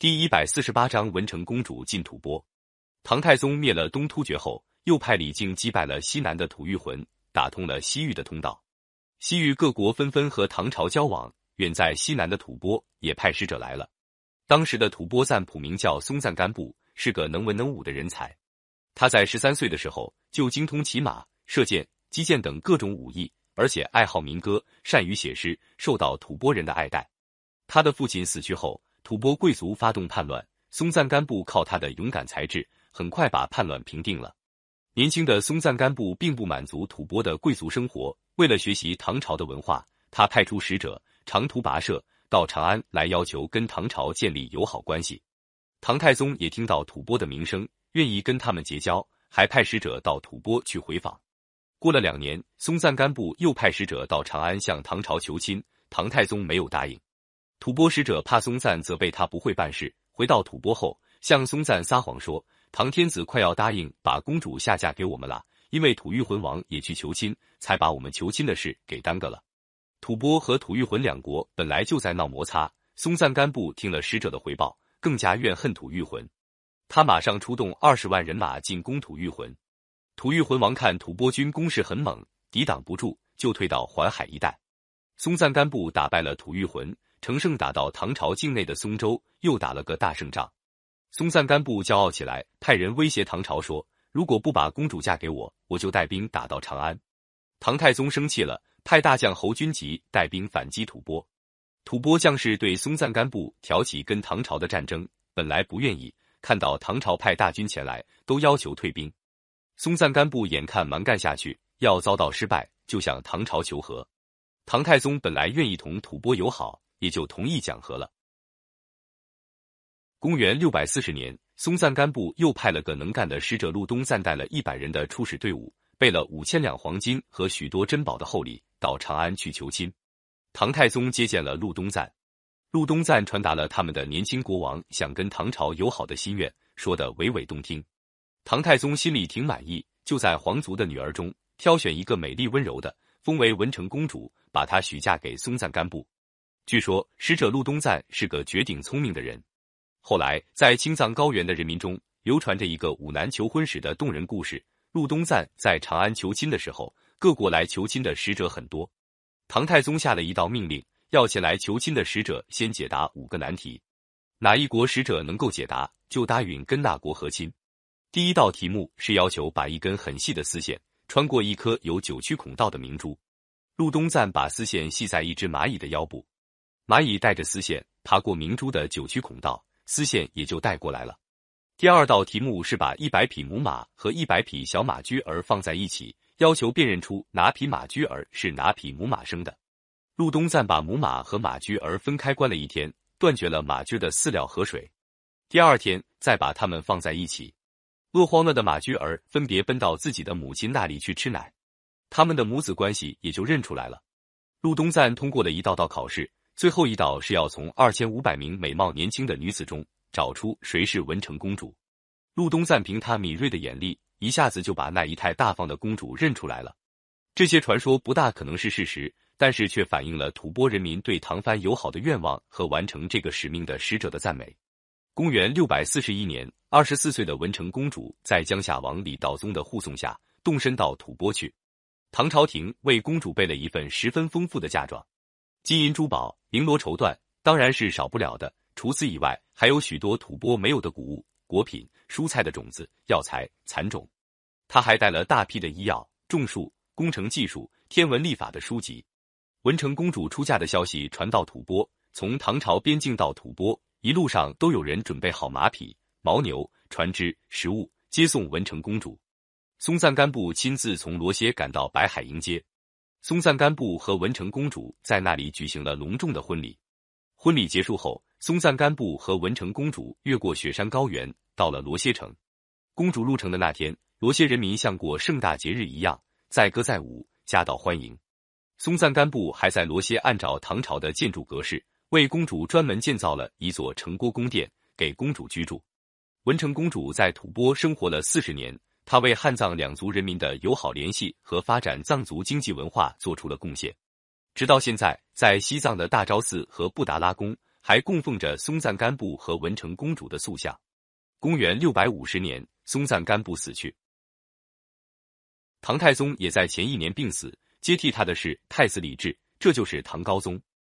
第一百四十八章文成公主进吐蕃。唐太宗灭了东突厥后，又派李靖击败了西南的吐谷浑，打通了西域的通道。西域各国纷纷和唐朝交往，远在西南的吐蕃也派使者来了。当时的吐蕃赞普名叫松赞干布，是个能文能武的人才。他在十三岁的时候就精通骑马、射箭、击剑等各种武艺，而且爱好民歌，善于写诗，受到吐蕃人的爱戴。他的父亲死去后。吐蕃贵族发动叛乱，松赞干布靠他的勇敢才智，很快把叛乱平定了。年轻的松赞干布并不满足吐蕃的贵族生活，为了学习唐朝的文化，他派出使者长途跋涉到长安来，要求跟唐朝建立友好关系。唐太宗也听到吐蕃的名声，愿意跟他们结交，还派使者到吐蕃去回访。过了两年，松赞干布又派使者到长安向唐朝求亲，唐太宗没有答应。吐蕃使者怕松赞责备他不会办事，回到吐蕃后向松赞撒谎说，唐天子快要答应把公主下嫁给我们了，因为吐谷浑王也去求亲，才把我们求亲的事给耽搁了。吐蕃和吐谷浑两国本来就在闹摩擦，松赞干布听了使者的回报，更加怨恨吐谷浑，他马上出动二十万人马进攻吐谷浑。吐谷浑王看吐蕃军攻势很猛，抵挡不住，就退到淮海一带。松赞干布打败了吐谷浑。乘胜打到唐朝境内的松州，又打了个大胜仗。松赞干布骄傲起来，派人威胁唐朝说：“如果不把公主嫁给我，我就带兵打到长安。”唐太宗生气了，派大将侯君集带兵反击吐蕃。吐蕃将士对松赞干布挑起跟唐朝的战争，本来不愿意，看到唐朝派大军前来，都要求退兵。松赞干布眼看蛮干下去要遭到失败，就向唐朝求和。唐太宗本来愿意同吐蕃友好。也就同意讲和了。公元六百四十年，松赞干布又派了个能干的使者陆东赞，带了一百人的出使队伍，备了五千两黄金和许多珍宝的厚礼，到长安去求亲。唐太宗接见了陆东赞，陆东赞传达了他们的年轻国王想跟唐朝友好的心愿，说的娓娓动听。唐太宗心里挺满意，就在皇族的女儿中挑选一个美丽温柔的，封为文成公主，把她许嫁给松赞干布。据说使者陆东赞是个绝顶聪明的人。后来在青藏高原的人民中流传着一个武男求婚时的动人故事。陆东赞在长安求亲的时候，各国来求亲的使者很多。唐太宗下了一道命令，要前来求亲的使者先解答五个难题，哪一国使者能够解答，就答应跟那国和亲。第一道题目是要求把一根很细的丝线穿过一颗有九曲孔道的明珠。陆东赞把丝线系在一只蚂蚁的腰部。蚂蚁带着丝线爬过明珠的九曲孔道，丝线也就带过来了。第二道题目是把一百匹母马和一百匹小马驹儿放在一起，要求辨认出哪匹马驹儿是哪匹母马生的。陆东赞把母马和马驹儿分开关了一天，断绝了马驹的饲料和水。第二天再把它们放在一起，饿慌了的马驹儿分别奔到自己的母亲那里去吃奶，他们的母子关系也就认出来了。陆东赞通过了一道道考试。最后一道是要从二千五百名美貌年轻的女子中找出谁是文成公主。陆东赞凭他敏锐的眼力，一下子就把那一太大方的公主认出来了。这些传说不大可能是事实，但是却反映了吐蕃人民对唐蕃友好的愿望和完成这个使命的使者的赞美。公元六百四十一年，二十四岁的文成公主在江夏王李道宗的护送下动身到吐蕃去。唐朝廷为公主备了一份十分丰富的嫁妆。金银珠宝、绫罗绸缎当然是少不了的。除此以外，还有许多吐蕃没有的谷物、果品、蔬菜的种子、药材、蚕种。他还带了大批的医药、种树、工程技术、天文历法的书籍。文成公主出嫁的消息传到吐蕃，从唐朝边境到吐蕃，一路上都有人准备好马匹、牦牛、船只、食物，接送文成公主。松赞干布亲自从罗歇赶到白海迎接。松赞干布和文成公主在那里举行了隆重的婚礼。婚礼结束后，松赞干布和文成公主越过雪山高原，到了罗歇城。公主入城的那天，罗歇人民像过盛大节日一样，载歌载舞，夹道欢迎。松赞干布还在罗歇按照唐朝的建筑格式，为公主专门建造了一座城郭宫殿，给公主居住。文成公主在吐蕃生活了四十年。他为汉藏两族人民的友好联系和发展藏族经济文化做出了贡献。直到现在，在西藏的大昭寺和布达拉宫，还供奉着松赞干布和文成公主的塑像。公元六百五十年，松赞干布死去，唐太宗也在前一年病死，接替他的是太子李治，这就是唐高宗。